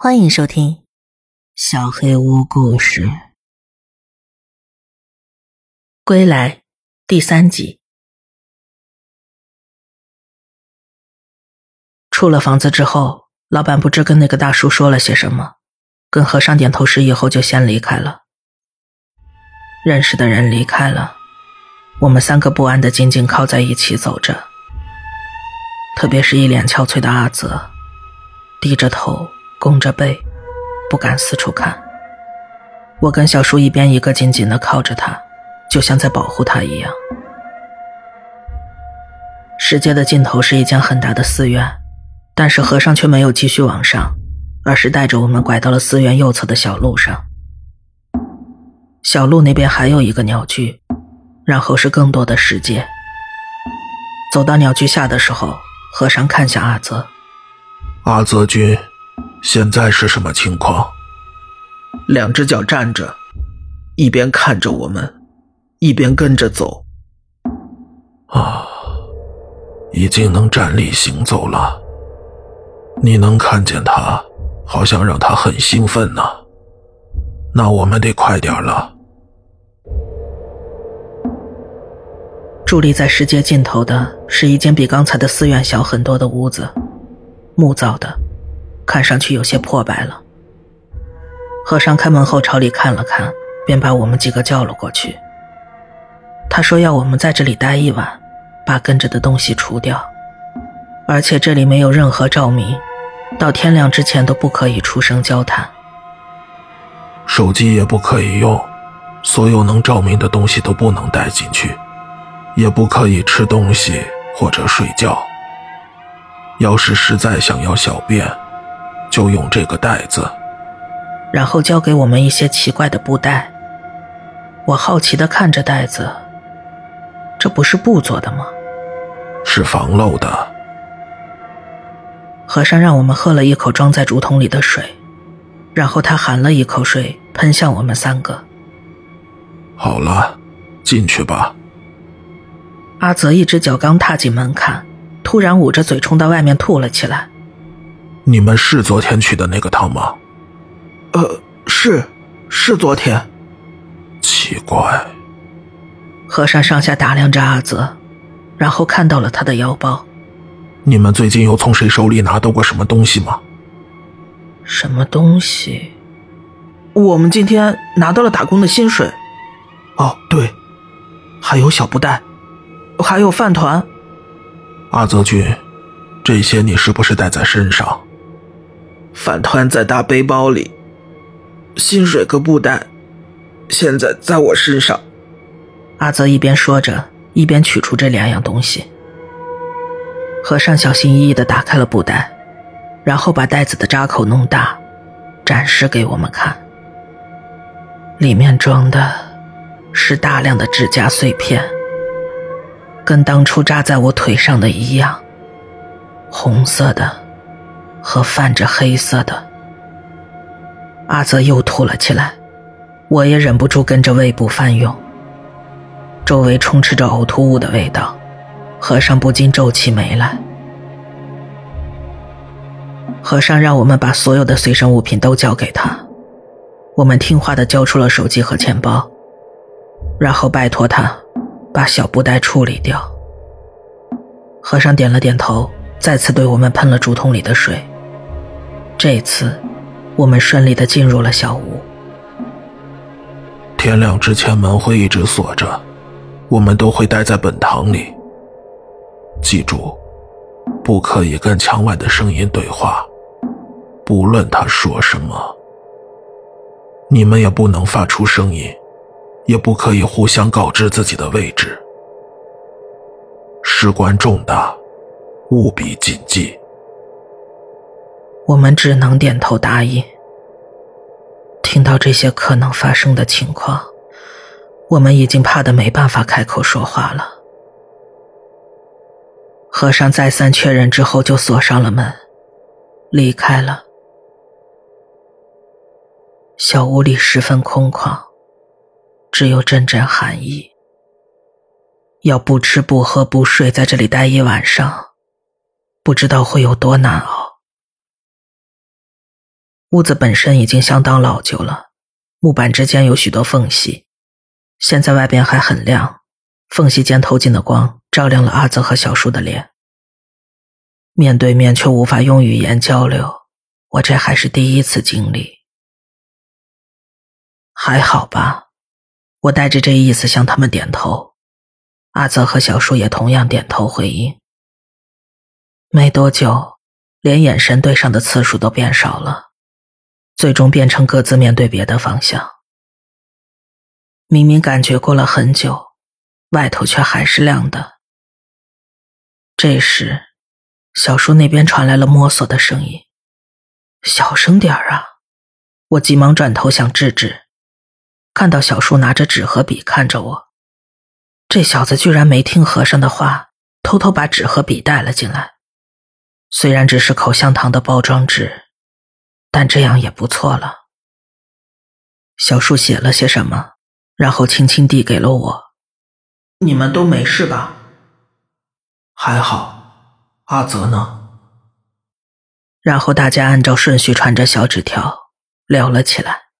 欢迎收听《小黑屋故事》归来第三集。出了房子之后，老板不知跟那个大叔说了些什么，跟和尚点头示意后就先离开了。认识的人离开了，我们三个不安的紧紧靠在一起走着，特别是一脸憔悴的阿泽，低着头。弓着背，不敢四处看。我跟小叔一边一个紧紧的靠着他，就像在保护他一样。世界的尽头是一间很大的寺院，但是和尚却没有继续往上，而是带着我们拐到了寺院右侧的小路上。小路那边还有一个鸟居，然后是更多的世界。走到鸟居下的时候，和尚看向阿泽，阿泽君。现在是什么情况？两只脚站着，一边看着我们，一边跟着走。啊，已经能站立行走了。你能看见他，好像让他很兴奋呢。那我们得快点了。伫立在世界尽头的是一间比刚才的寺院小很多的屋子，木造的。看上去有些破败了。和尚开门后朝里看了看，便把我们几个叫了过去。他说要我们在这里待一晚，把跟着的东西除掉，而且这里没有任何照明，到天亮之前都不可以出声交谈，手机也不可以用，所有能照明的东西都不能带进去，也不可以吃东西或者睡觉。要是实在想要小便。就用这个袋子，然后交给我们一些奇怪的布袋。我好奇的看着袋子，这不是布做的吗？是防漏的。和尚让我们喝了一口装在竹筒里的水，然后他含了一口水喷向我们三个。好了，进去吧。阿泽一只脚刚踏进门槛，突然捂着嘴冲到外面吐了起来。你们是昨天去的那个汤吗？呃，是，是昨天。奇怪。和尚上下打量着阿泽，然后看到了他的腰包。你们最近又从谁手里拿到过什么东西吗？什么东西？我们今天拿到了打工的薪水。哦，对，还有小布袋，还有饭团。阿泽君，这些你是不是带在身上？饭团在大背包里，薪水和布袋，现在在我身上。阿泽一边说着，一边取出这两样东西。和尚小心翼翼地打开了布袋，然后把袋子的扎口弄大，展示给我们看。里面装的是大量的指甲碎片，跟当初扎在我腿上的一样，红色的。和泛着黑色的，阿泽又吐了起来，我也忍不住跟着胃部翻涌。周围充斥着呕吐物的味道，和尚不禁皱起眉来。和尚让我们把所有的随身物品都交给他，我们听话的交出了手机和钱包，然后拜托他把小布袋处理掉。和尚点了点头。再次对我们喷了竹筒里的水。这次，我们顺利的进入了小屋。天亮之前门会一直锁着，我们都会待在本堂里。记住，不可以跟墙外的声音对话，不论他说什么。你们也不能发出声音，也不可以互相告知自己的位置。事关重大。务必谨记。我们只能点头答应。听到这些可能发生的情况，我们已经怕得没办法开口说话了。和尚再三确认之后，就锁上了门，离开了。小屋里十分空旷，只有阵阵寒意。要不吃不喝不睡，在这里待一晚上。不知道会有多难熬。屋子本身已经相当老旧了，木板之间有许多缝隙。现在外边还很亮，缝隙间透进的光照亮了阿泽和小叔的脸。面对面却无法用语言交流，我这还是第一次经历。还好吧，我带着这意思向他们点头。阿泽和小叔也同样点头回应。没多久，连眼神对上的次数都变少了。最终变成各自面对别的方向。明明感觉过了很久，外头却还是亮的。这时，小叔那边传来了摸索的声音：“小声点儿啊！”我急忙转头想制止，看到小叔拿着纸和笔看着我，这小子居然没听和尚的话，偷偷把纸和笔带了进来。虽然只是口香糖的包装纸。但这样也不错了。小树写了些什么，然后轻轻递给了我。你们都没事吧？还好。阿泽呢？然后大家按照顺序传着小纸条聊了起来。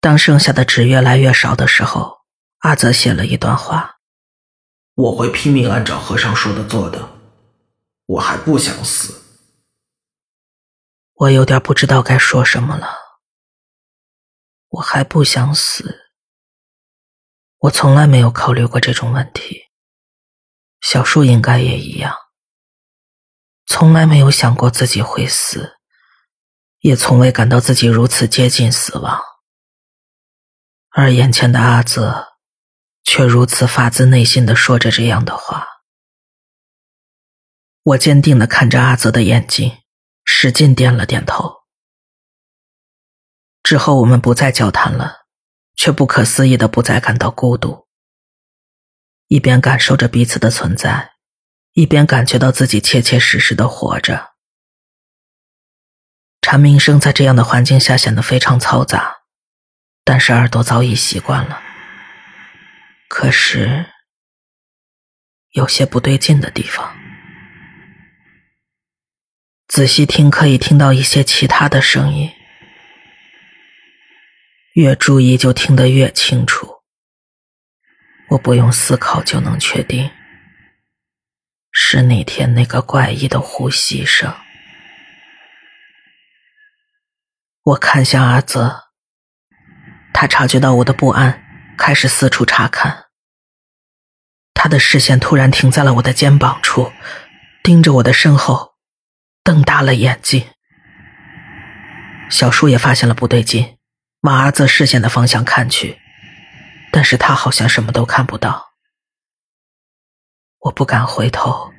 当剩下的纸越来越少的时候，阿泽写了一段话：“我会拼命按照和尚说的做的。我还不想死。”我有点不知道该说什么了。我还不想死。我从来没有考虑过这种问题。小树应该也一样。从来没有想过自己会死，也从未感到自己如此接近死亡。而眼前的阿泽，却如此发自内心的说着这样的话。我坚定的看着阿泽的眼睛。使劲点了点头。之后我们不再交谈了，却不可思议的不再感到孤独。一边感受着彼此的存在，一边感觉到自己切切实实的活着。蝉鸣声在这样的环境下显得非常嘈杂，但是耳朵早已习惯了。可是，有些不对劲的地方。仔细听，可以听到一些其他的声音。越注意，就听得越清楚。我不用思考就能确定，是那天那个怪异的呼吸声。我看向阿泽，他察觉到我的不安，开始四处查看。他的视线突然停在了我的肩膀处，盯着我的身后。瞪大了眼睛，小树也发现了不对劲，往阿泽视线的方向看去，但是他好像什么都看不到。我不敢回头，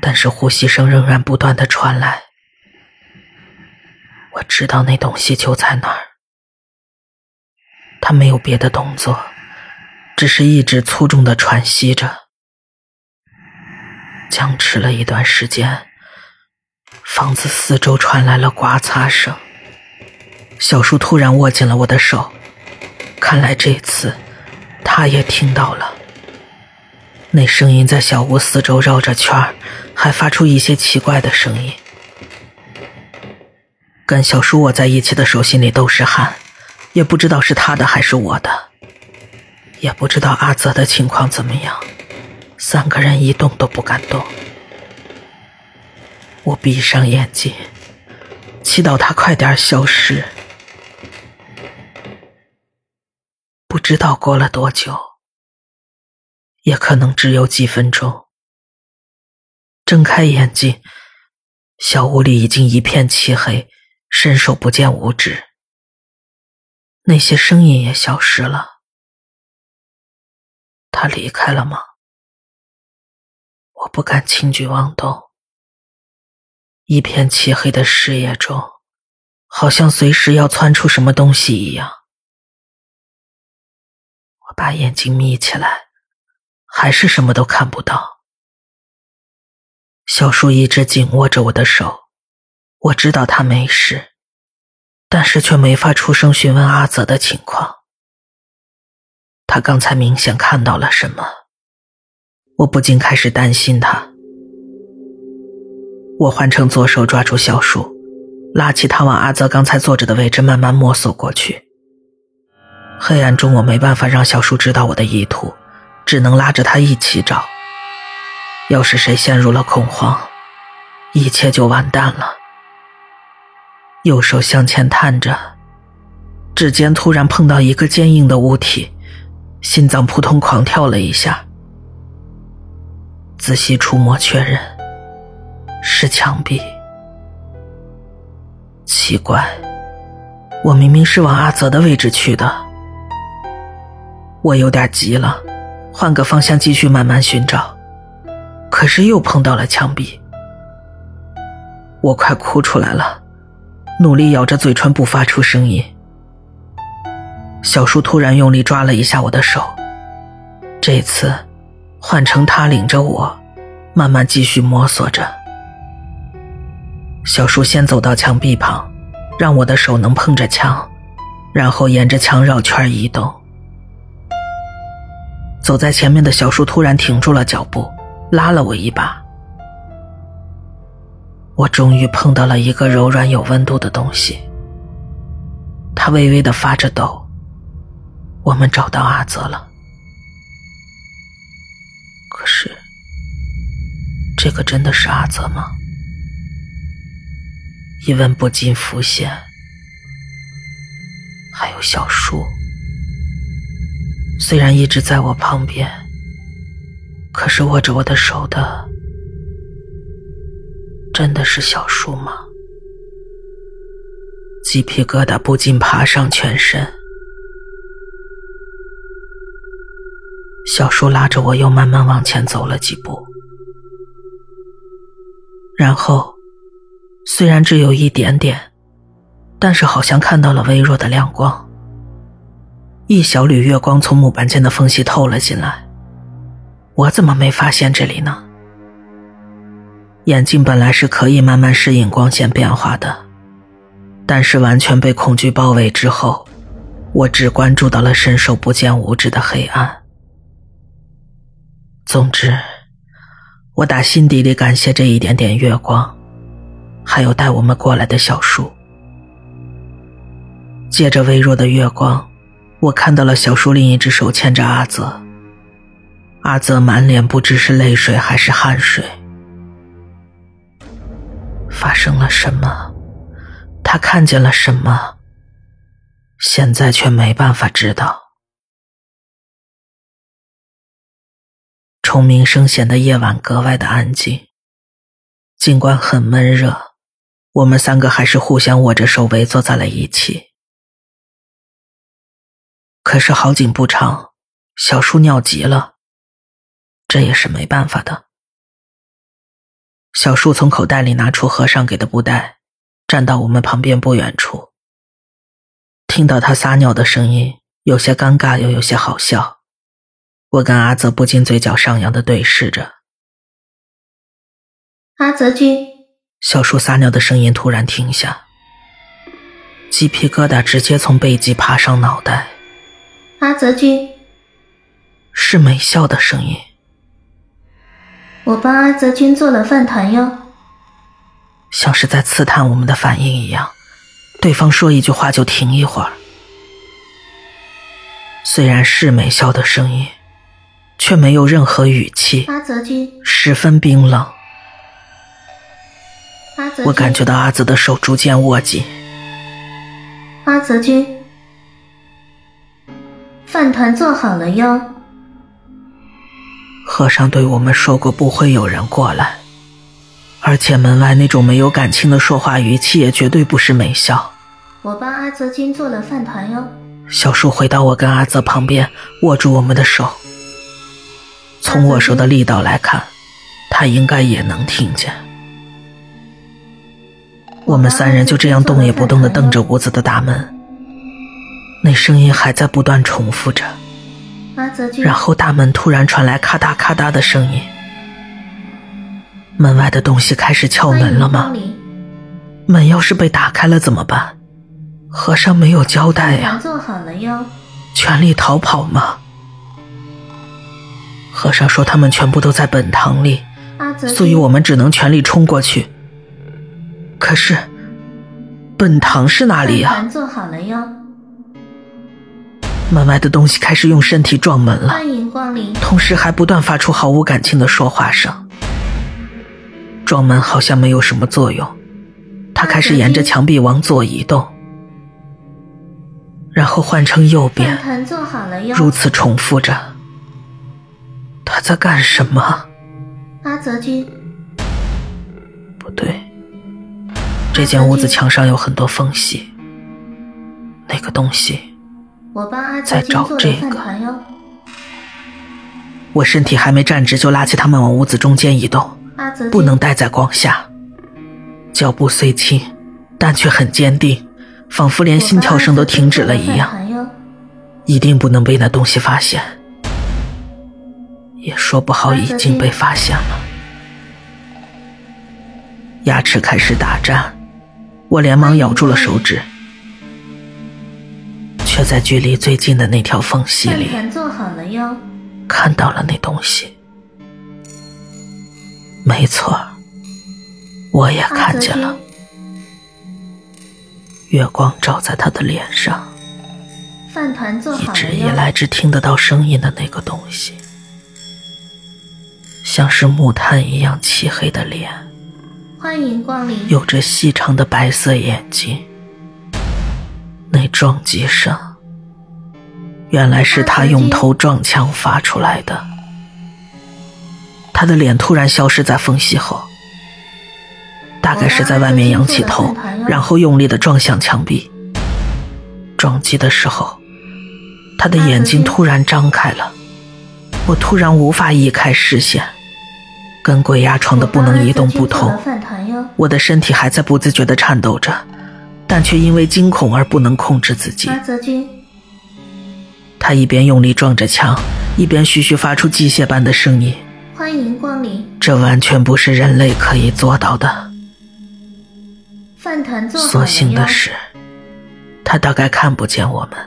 但是呼吸声仍然不断的传来。我知道那东西就在那儿，他没有别的动作，只是一直粗重的喘息着，僵持了一段时间。房子四周传来了刮擦声，小叔突然握紧了我的手，看来这次他也听到了。那声音在小屋四周绕着圈还发出一些奇怪的声音。跟小叔握在一起的手心里都是汗，也不知道是他的还是我的，也不知道阿泽的情况怎么样，三个人一动都不敢动。我闭上眼睛，祈祷他快点消失。不知道过了多久，也可能只有几分钟。睁开眼睛，小屋里已经一片漆黑，伸手不见五指。那些声音也消失了。他离开了吗？我不敢轻举妄动。一片漆黑的视野中，好像随时要窜出什么东西一样。我把眼睛眯起来，还是什么都看不到。小树一直紧握着我的手，我知道他没事，但是却没法出声询问阿泽的情况。他刚才明显看到了什么，我不禁开始担心他。我换成左手抓住小树，拉起他往阿泽刚才坐着的位置慢慢摸索过去。黑暗中，我没办法让小树知道我的意图，只能拉着他一起找。要是谁陷入了恐慌，一切就完蛋了。右手向前探着，指尖突然碰到一个坚硬的物体，心脏扑通狂跳了一下。仔细触摸确认，是墙壁。奇怪，我明明是往阿泽的位置去的。我有点急了，换个方向继续慢慢寻找，可是又碰到了墙壁。我快哭出来了，努力咬着嘴唇不发出声音。小叔突然用力抓了一下我的手，这次。换成他领着我，慢慢继续摸索着。小叔先走到墙壁旁，让我的手能碰着墙，然后沿着墙绕圈移动。走在前面的小叔突然停住了脚步，拉了我一把。我终于碰到了一个柔软有温度的东西，它微微的发着抖。我们找到阿泽了。可是，这个真的是阿泽吗？疑问不禁浮现。还有小树，虽然一直在我旁边，可是握着我的手的，真的是小树吗？鸡皮疙瘩不禁爬上全身。小树拉着我，又慢慢往前走了几步，然后，虽然只有一点点，但是好像看到了微弱的亮光。一小缕月光从木板间的缝隙透了进来，我怎么没发现这里呢？眼睛本来是可以慢慢适应光线变化的，但是完全被恐惧包围之后，我只关注到了伸手不见五指的黑暗。总之，我打心底里感谢这一点点月光，还有带我们过来的小树。借着微弱的月光，我看到了小树另一只手牵着阿泽。阿泽满脸不知是泪水还是汗水。发生了什么？他看见了什么？现在却没办法知道。虫鸣声显得夜晚格外的安静。尽管很闷热，我们三个还是互相握着手围坐在了一起。可是好景不长，小树尿急了，这也是没办法的。小树从口袋里拿出和尚给的布袋，站到我们旁边不远处。听到他撒尿的声音，有些尴尬，又有些好笑。我跟阿泽不禁嘴角上扬的对视着。阿泽君，小树撒尿的声音突然停下，鸡皮疙瘩直接从背脊爬上脑袋。阿泽君，是美笑的声音。我帮阿泽君做了饭团哟。像是在刺探我们的反应一样，对方说一句话就停一会儿。虽然是美笑的声音。却没有任何语气，阿泽君十分冰冷。我感觉到阿泽的手逐渐握紧。阿泽君，饭团做好了哟。和尚对我们说过不会有人过来，而且门外那种没有感情的说话语气也绝对不是美笑。我帮阿泽君做了饭团哟。小树回到我跟阿泽旁边，握住我们的手。从握手的力道来看，他应该也能听见。我们三人就这样动也不动的瞪着屋子的大门，那声音还在不断重复着。然后大门突然传来咔嗒咔嗒的声音，门外的东西开始敲门了吗？门要是被打开了怎么办？和尚没有交代呀。做好了哟。全力逃跑吗？和尚说：“他们全部都在本堂里，所以我们只能全力冲过去。可是，本堂是哪里呀、饭团做好了哟，门外的东西开始用身体撞门了，欢迎光临。同时还不断发出毫无感情的说话声。撞门好像没有什么作用，他开始沿着墙壁往左移动，然后换成右饭边，好了哟，如此重复着。他在干什么？阿泽君，不对，这间屋子墙上有很多缝隙，那个东西，在找这个我身体还没站直，就拉起他们往屋子中间移动。不能待在光下。脚步虽轻，但却很坚定，仿佛连心跳声都停止了一样。一定不能被那东西发现，也说不好已经被发现了。牙齿开始打颤，我连忙咬住了手指，却在距离最近的那条缝隙里做好了哟，看到了那东西。没错，我也看见了。月光照在他的脸上，饭团做一好了哟，直以来只听得到声音的那个东西，像是木炭一样漆黑的脸，欢迎光临。有着细长的白色眼睛。那撞击声，原来是他用头撞墙发出来的。他的脸突然消失在缝隙后，大概是在外面仰起头，然后用力的撞向墙壁。撞击的时候，他的眼睛突然张开了，我突然无法移开视线，跟鬼压床的不能移动不同我的身体还在不自觉地颤抖着，但却因为惊恐而不能控制自己他一边用力撞着墙，一边徐徐发出机械般的声音，欢迎光临。这完全不是人类可以做到的。饭团做好了所。幸的是，他大概看不见我们，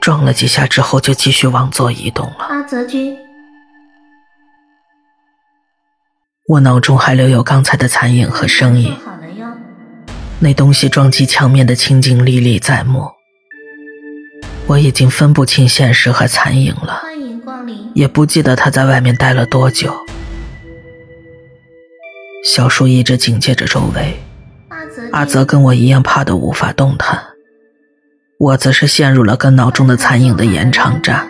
撞了几下之后就继续往左移动了。阿泽君，我脑中还留有刚才的残影和声音，那东西撞击墙面的情景历历在目。我已经分不清现实和残影了。也不记得他在外面待了多久。小树一直警戒着周围，阿泽，跟我一样怕得无法动弹，我则是陷入了跟脑中的残影的延长战。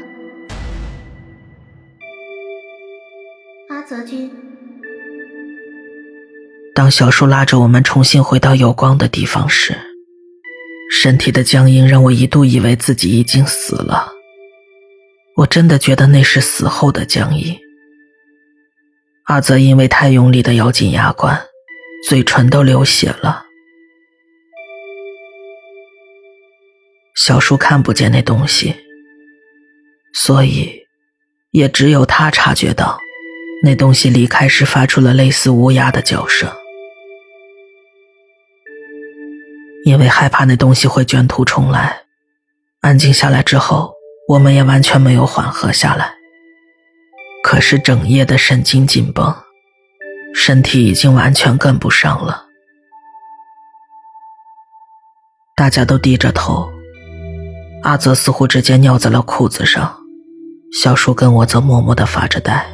当小树拉着我们重新回到有光的地方时，身体的僵硬让我一度以为自己已经死了。我真的觉得那是死后的僵硬。阿泽因为太用力的咬紧牙关，嘴唇都流血了。小树看不见那东西，所以也只有他察觉到，那东西离开时发出了类似乌鸦的叫声。因为害怕那东西会卷土重来，安静下来之后，我们也完全没有缓和下来。可是整夜的神经紧绷，身体已经完全跟不上了。大家都低着头，阿泽似乎直接尿在了裤子上，小叔跟我则默默地发着呆。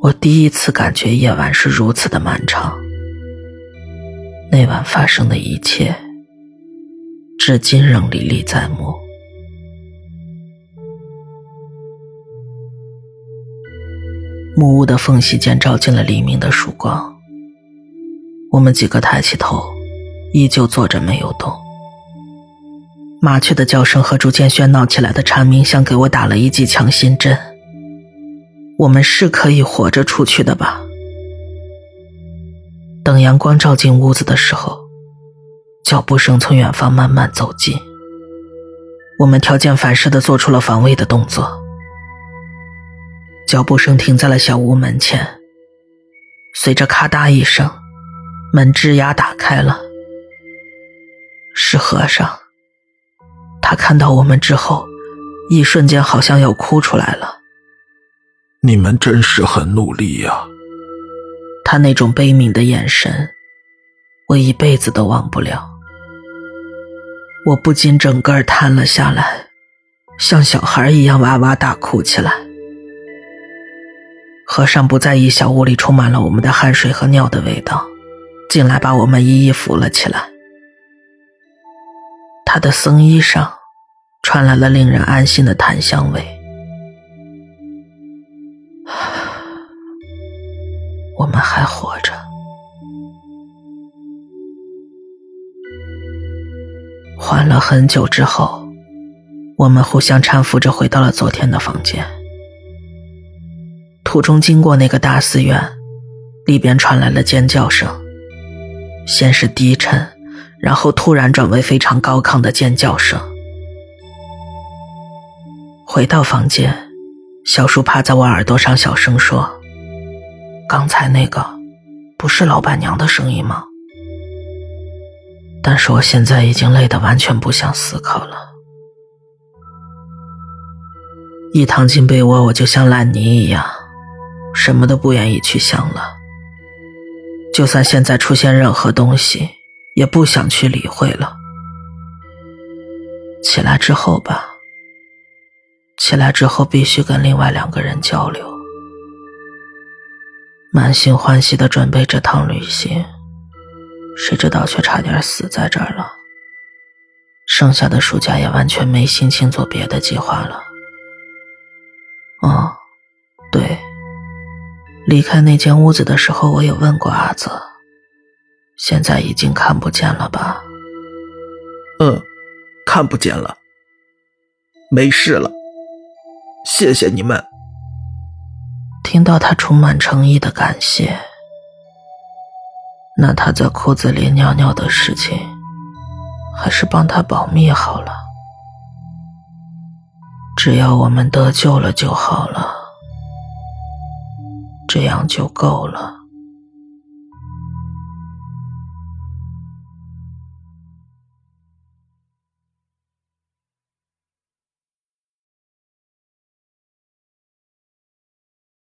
我第一次感觉夜晚是如此的漫长。那晚发生的一切，至今仍历历在目。木屋的缝隙间照进了黎明的曙光。我们几个抬起头，依旧坐着没有动。麻雀的叫声和逐渐喧闹起来的蝉鸣，像给我打了一剂强心针。我们是可以活着出去的吧？等阳光照进屋子的时候，脚步声从远方慢慢走近。我们条件反射地做出了防卫的动作。脚步声停在了小屋门前，随着咔嗒一声，门吱呀打开了。是和尚。他看到我们之后，一瞬间好像要哭出来了。你们真是很努力呀、他那种悲悯的眼神，我一辈子都忘不了。我不禁整个瘫了下来，像小孩一样哇哇大哭起来。和尚不在意小屋里充满了我们的汗水和尿的味道，进来把我们一一扶了起来。他的僧衣上传来了令人安心的檀香味。我们还活着。缓了很久之后，我们互相搀扶着回到了昨天的房间。途中经过那个大寺院，里边传来了尖叫声，先是低沉，然后突然转为非常高亢的尖叫声。回到房间，小叔趴在我耳朵上小声说：“刚才那个，不是老板娘的声音吗？”但是我现在已经累得完全不想思考了。一躺进被窝，我就像烂泥一样，什么都不愿意去想了。就算现在出现任何东西，也不想去理会了。起来之后吧，起来之后必须跟另外两个人交流，满心欢喜的准备这趟旅行。谁知道却差点死在这儿了。剩下的暑假也完全没心情做别的计划了。哦，对，离开那间屋子的时候，我有问过阿泽，现在已经看不见了吧？嗯，看不见了，没事了，谢谢你们。听到他充满诚意的感谢。那他在裤子里尿尿的事情，还是帮他保密好了。只要我们得救了就好了，这样就够了。